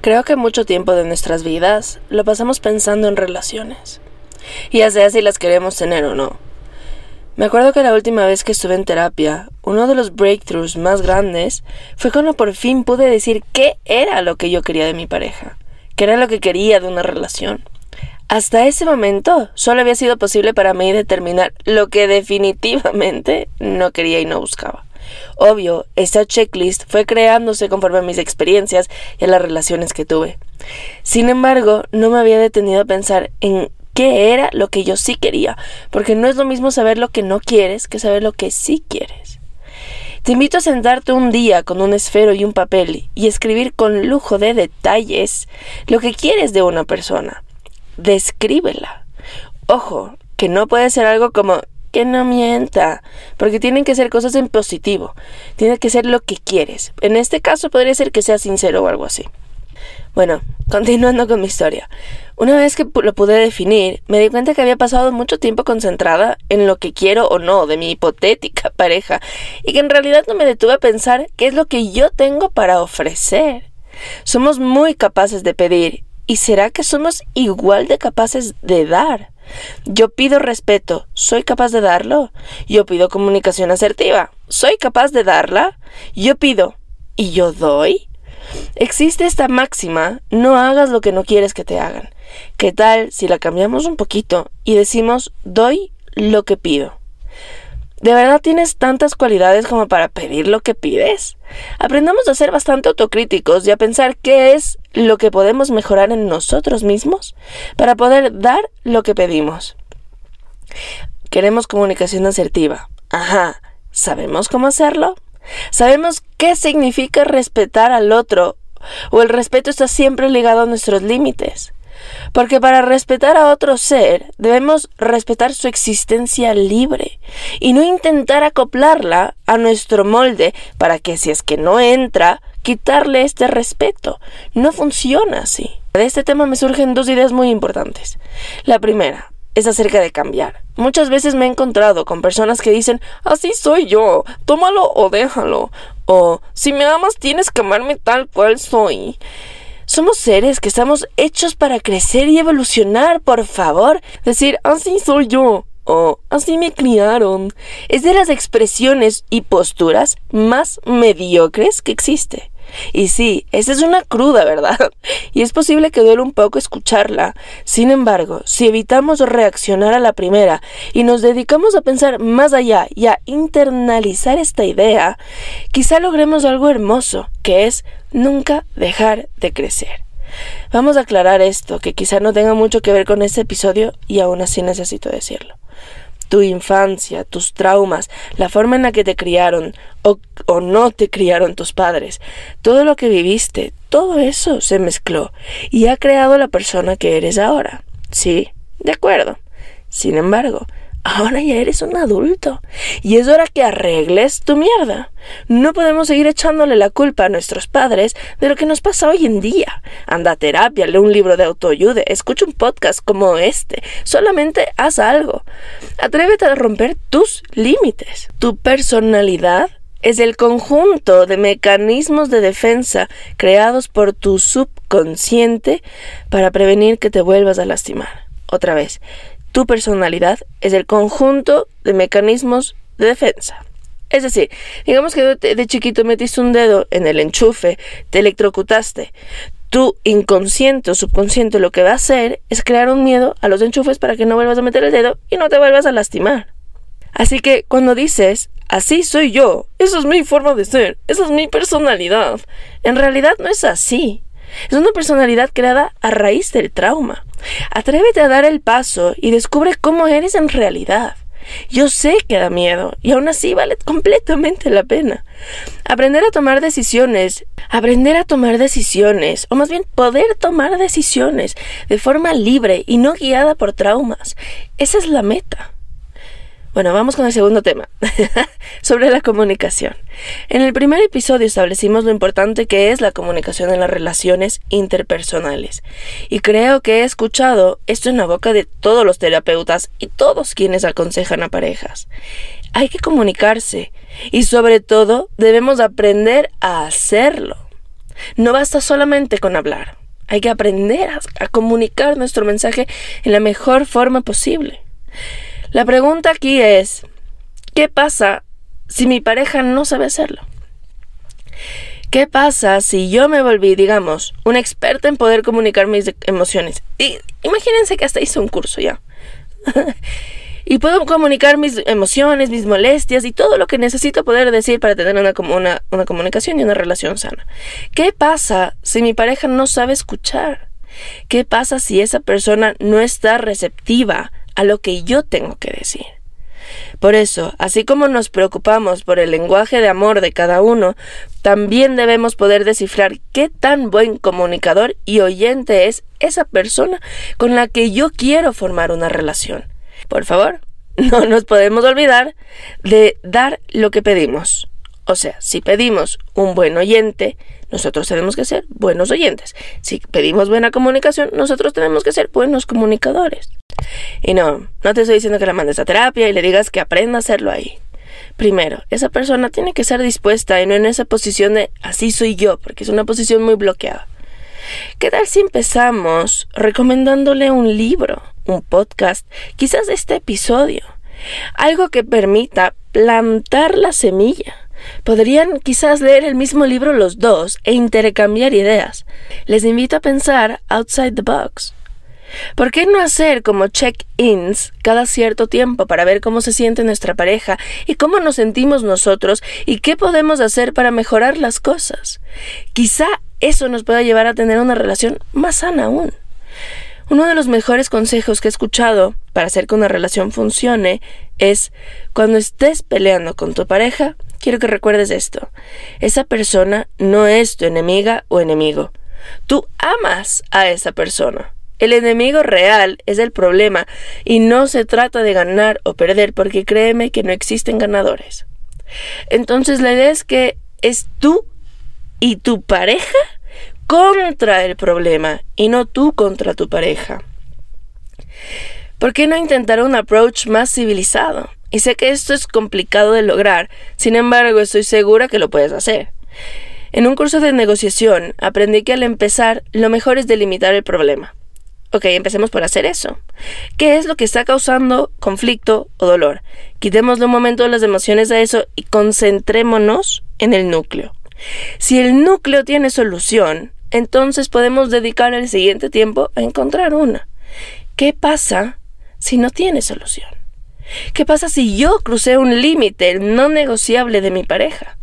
Creo que mucho tiempo de nuestras vidas lo pasamos pensando en relaciones, ya sea si las queremos tener o no. Me acuerdo que la última vez que estuve en terapia, uno de los breakthroughs más grandes fue cuando por fin pude decir qué era lo que yo quería de mi pareja, qué era lo que quería de una relación. Hasta ese momento solo había sido posible para mí determinar lo que definitivamente no quería y no buscaba. Obvio, esta checklist fue creándose conforme a mis experiencias y a las relaciones que tuve. Sin embargo, no me había detenido a pensar en qué era lo que yo sí quería, porque no es lo mismo saber lo que no quieres que saber lo que sí quieres. Te invito a sentarte un día con un esfero y un papel y escribir con lujo de detalles lo que quieres de una persona. Descríbela. Ojo, que no puede ser algo como que no mienta, porque tienen que ser cosas en positivo, tiene que ser lo que quieres. En este caso podría ser que sea sincero o algo así. Bueno, continuando con mi historia. Una vez que lo pude definir, me di cuenta que había pasado mucho tiempo concentrada en lo que quiero o no de mi hipotética pareja y que en realidad no me detuve a pensar qué es lo que yo tengo para ofrecer. Somos muy capaces de pedir ¿y será que somos igual de capaces de dar? Yo pido respeto, ¿soy capaz de darlo? Yo pido comunicación asertiva, ¿soy capaz de darla? Yo pido, ¿y yo doy? Existe esta máxima, no hagas lo que no quieres que te hagan. ¿Qué tal si la cambiamos un poquito y decimos, doy lo que pido? ¿De verdad tienes tantas cualidades como para pedir lo que pides? Aprendamos a ser bastante autocríticos y a pensar qué es lo que podemos mejorar en nosotros mismos para poder dar lo que pedimos. Queremos comunicación asertiva. Ajá. ¿Sabemos cómo hacerlo? ¿Sabemos qué significa respetar al otro? ¿O el respeto está siempre ligado a nuestros límites? Porque para respetar a otro ser debemos respetar su existencia libre y no intentar acoplarla a nuestro molde para que si es que no entra, quitarle este respeto. No funciona así. De este tema me surgen dos ideas muy importantes. La primera es acerca de cambiar. Muchas veces me he encontrado con personas que dicen, así soy yo, tómalo o déjalo, o si me amas tienes que amarme tal cual soy. Somos seres que estamos hechos para crecer y evolucionar, por favor. Decir, así soy yo. O así me criaron. Es de las expresiones y posturas más mediocres que existe. Y sí, esa es una cruda verdad, y es posible que duele un poco escucharla. Sin embargo, si evitamos reaccionar a la primera y nos dedicamos a pensar más allá y a internalizar esta idea, quizá logremos algo hermoso, que es nunca dejar de crecer. Vamos a aclarar esto, que quizá no tenga mucho que ver con este episodio y aún así necesito decirlo tu infancia, tus traumas, la forma en la que te criaron o, o, no te criaron tus padres, todo lo que viviste, todo eso se mezcló y ha creado la persona que eres ahora. Sí, de acuerdo. Sin embargo, Ahora ya eres un adulto y es hora que arregles tu mierda. No podemos seguir echándole la culpa a nuestros padres de lo que nos pasa hoy en día. Anda a terapia, lee un libro de autoayuda, escucha un podcast como este. Solamente haz algo. Atrévete a romper tus límites. Tu personalidad es el conjunto de mecanismos de defensa creados por tu subconsciente para prevenir que te vuelvas a lastimar. Otra vez, tu personalidad es el conjunto de mecanismos de defensa. Es decir, digamos que de, chiquito metiste un dedo en el enchufe, te electrocutaste. Tu inconsciente o subconsciente lo que va a hacer es crear un miedo a los enchufes para que no vuelvas a meter el dedo y no te vuelvas a lastimar. Así que cuando dices, así soy yo, esa es mi forma de ser, esa es mi personalidad, en realidad no es así. Es una personalidad creada a raíz del trauma. Atrévete a dar el paso y descubre cómo eres en realidad. Yo sé que da miedo y aún así vale completamente la pena. Aprender a tomar decisiones, aprender a tomar decisiones, o más bien poder tomar decisiones de forma libre y no guiada por traumas. Esa es la meta. Bueno, vamos con el segundo tema, sobre la comunicación. En el primer episodio establecimos lo importante que es la comunicación en las relaciones interpersonales. Y creo que he escuchado esto en la boca de todos los terapeutas y todos quienes aconsejan a parejas. Hay que comunicarse y sobre todo debemos aprender a hacerlo. No basta solamente con hablar. Hay que aprender a, comunicar nuestro mensaje en la mejor forma posible. La pregunta aquí es, ¿qué pasa si mi pareja no sabe hacerlo? ¿Qué pasa si yo me volví, digamos, una experta en poder comunicar mis emociones? Y imagínense que hasta hice un curso ya. y puedo comunicar mis emociones, mis molestias y todo lo que necesito poder decir para tener una, una, una comunicación y una relación sana. ¿Qué pasa si mi pareja no sabe escuchar? ¿Qué pasa si esa persona no está receptiva a lo que yo tengo que decir? Por eso, así como nos preocupamos por el lenguaje de amor de cada uno, también debemos poder descifrar qué tan buen comunicador y oyente es esa persona con la que yo quiero formar una relación. Por favor, no nos podemos olvidar de dar lo que pedimos. O sea, si pedimos un buen oyente, nosotros tenemos que ser buenos oyentes. Si pedimos buena comunicación, nosotros tenemos que ser buenos comunicadores. Y no, no te estoy diciendo que la mandes a terapia y le digas que aprenda a hacerlo ahí. Primero, esa persona tiene que ser dispuesta y no en esa posición de así soy yo, porque es una posición muy bloqueada. ¿Qué tal si empezamos recomendándole un libro, un podcast, quizás este episodio? Algo que permita plantar la semilla. Podrían quizás leer el mismo libro los dos e intercambiar ideas. Les invito a pensar outside the box. ¿Por qué no hacer como check-ins cada cierto tiempo para ver cómo se siente nuestra pareja y cómo nos sentimos nosotros y qué podemos hacer para mejorar las cosas? Quizá eso nos pueda llevar a tener una relación más sana aún. Uno de los mejores consejos que he escuchado para hacer que una relación funcione es cuando estés peleando con tu pareja, quiero que recuerdes esto. Esa persona no es tu enemiga o enemigo. Tú amas a esa persona. El enemigo real es el problema y no se trata de ganar o perder porque créeme que no existen ganadores. Entonces la idea es que es tú y tu pareja contra el problema y no tú contra tu pareja. ¿Por qué no intentar un approach más civilizado? Y sé que esto es complicado de lograr, sin embargo estoy segura que lo puedes hacer. En un curso de negociación aprendí que al empezar lo mejor es delimitar el problema. Ok, empecemos por hacer eso. ¿Qué es lo que está causando conflicto o dolor? Quitémosle un momento las emociones a eso y concentrémonos en el núcleo. Si el núcleo tiene solución, entonces podemos dedicar el siguiente tiempo a encontrar una. ¿Qué pasa si no tiene solución? ¿Qué pasa si yo crucé un límite no negociable de mi pareja?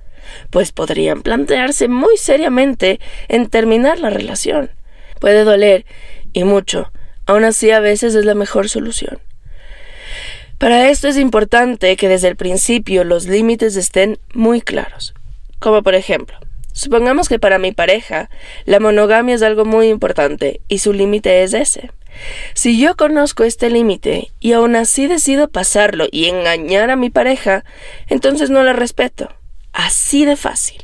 Pues podrían plantearse muy seriamente en terminar la relación. Puede doler y mucho. Aún así a veces es la mejor solución. Para esto es importante que desde el principio los límites estén muy claros. Como por ejemplo, supongamos que para mi pareja la monogamia es algo muy importante y su límite es ese. Si yo conozco este límite y aún así decido pasarlo y engañar a mi pareja, entonces no la respeto. Así de fácil.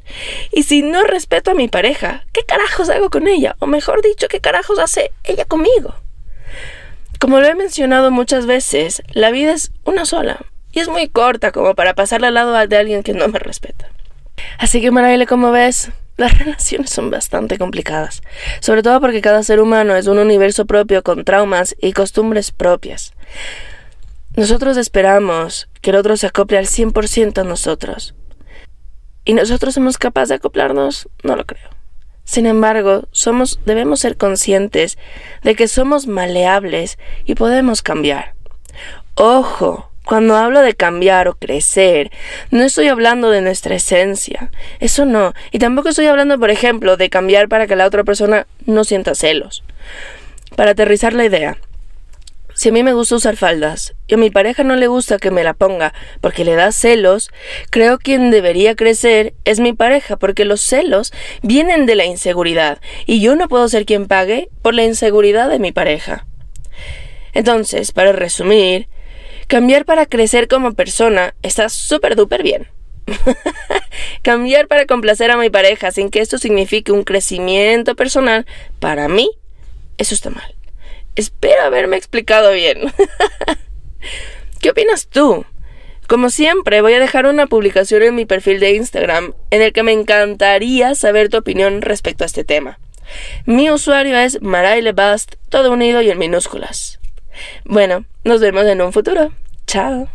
Y si no respeto a mi pareja, ¿qué carajos hago con ella? O mejor dicho, ¿qué carajos hace ella conmigo? Como lo he mencionado muchas veces, la vida es una sola y es muy corta como para pasarla al lado de alguien que no me respeta. Así que Maraile, como ves, las relaciones son bastante complicadas, sobre todo porque cada ser humano es un universo propio con traumas y costumbres propias. Nosotros esperamos que el otro se acople al 100% a nosotros, ¿Y nosotros somos capaces de acoplarnos? No lo creo. Sin embargo, somos, debemos ser conscientes de que somos maleables y podemos cambiar. Ojo, cuando hablo de cambiar o crecer, no estoy hablando de nuestra esencia. Eso no. Y tampoco estoy hablando, por ejemplo, de cambiar para que la otra persona no sienta celos. Para aterrizar la idea, si a mí me gusta usar faldas y a mi pareja no le gusta que me la ponga porque le da celos, creo que quien debería crecer es mi pareja porque los celos vienen de la inseguridad y yo no puedo ser quien pague por la inseguridad de mi pareja. Entonces, para resumir, cambiar para crecer como persona está súper duper bien. cambiar para complacer a mi pareja sin que esto signifique un crecimiento personal, para mí, eso está mal. Espero haberme explicado bien. ¿Qué opinas tú? Como siempre, voy a dejar una publicación en mi perfil de Instagram en el que me encantaría saber tu opinión respecto a este tema. Mi usuario es Bast, todo unido y en minúsculas. Bueno, nos vemos en un futuro. Chao.